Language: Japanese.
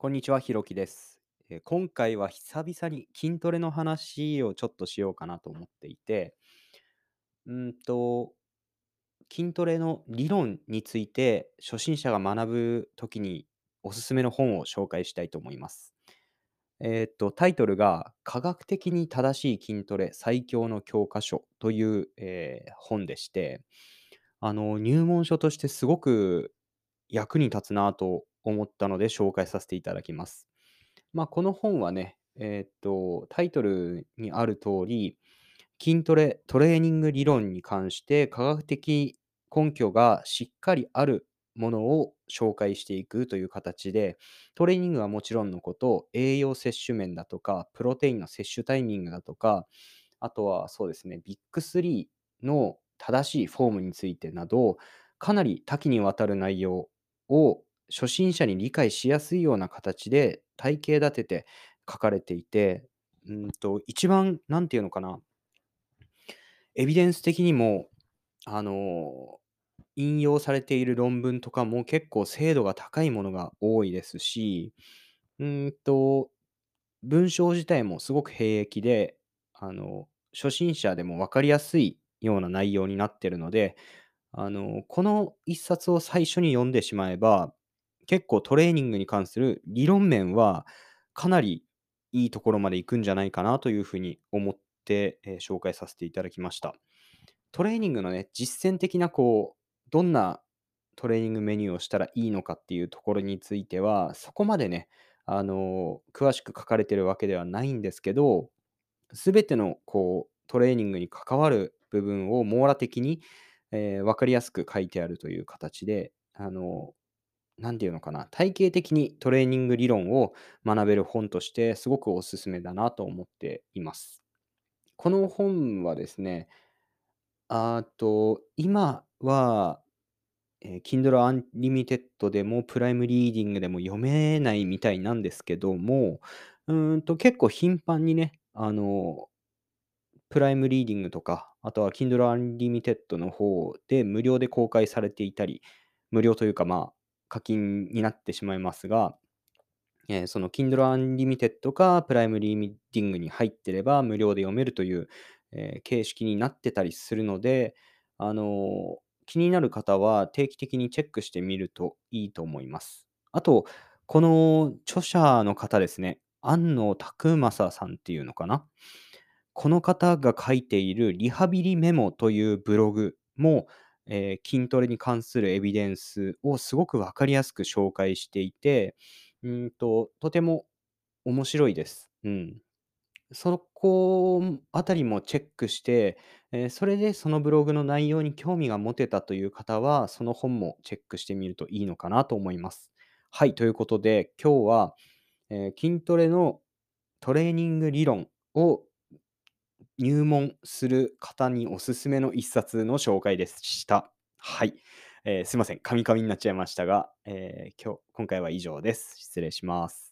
こんにちは、ひろきです。えー今回は久々に筋トレの話をちょっとしようかなと思っていて、うんと、筋トレの理論について初心者が学ぶときにおすすめの本を紹介したいと思います。えーっと、タイトルが科学的に正しい筋トレ最強の教科書という、えー本でして、あの、入門書としてすごく役に立つなと思ったので紹介させていただきます。まあ、この本はね、えーと、タイトルにある通り、筋トレ、トレーニング理論に関して科学的根拠がしっかりあるものを紹介していくという形で、トレーニングはもちろんのこと、栄養摂取面だとか、プロテインの摂取タイミングだとか、あとはそうですね、ビッグ3の正しいフォームについてなど、かなり多岐にわたる内容を初心者に理解しやすいような形で体系立てて書かれていて、うんと、一番、なんていうのかな、エビデンス的にも、あの、引用されている論文とかも結構精度が高いものが多いですし、うんと、文章自体もすごく兵役で、あの、初心者でも分かりやすいような内容になってるので、あの、この一冊を最初に読んでしまえば、結構トレーニングに関する理論面はかなりいいところまで行くんじゃないかなというふうに思って、えー紹介させていただきました。トレーニングのね、実践的なこう、どんなトレーニングメニューをしたらいいのかっていうところについては、そこまでね、あの、詳しく書かれてるわけではないんですけど、すべてのこう、トレーニングに関わる部分を網羅的に、えー分かりやすく書いてあるという形で、あの、なんていうのかな、体系的にトレーニング理論を学べる本としてすごくおすすめだなと思っています。この本はですね、あと、今は、えー Kindle Unlimited でも Prime Reading でも読めないみたいなんですけども、うーんと結構頻繁にね、あの、 Prime Reading とか、あとは Kindle Unlimited の方で無料で公開されていたり、無料というかまあ課金になってしまいますが、えーその Kindle Unlimited か Prime Reading に入ってれば無料で読めるという、えー形式になってたりするので、あの気になる方は定期的にチェックしてみるといいと思います。あと、この著者の方ですね、安野拓正さんっていうのかな？この方が書いているリハビリメモというブログも、えー筋トレに関するエビデンスをすごくわかりやすく紹介していて、うんと、とても面白いです。うん。そこあたりもチェックして、えーそれでそのブログの内容に興味が持てたという方は、その本もチェックしてみるといいのかなと思います。はい、ということで、今日は、えー筋トレのトレーニング理論を入門する方におすすめの一冊の紹介でした。はい。えーすいません。カミカミになっちゃいましたが、えー今日、今回は以上です。失礼します。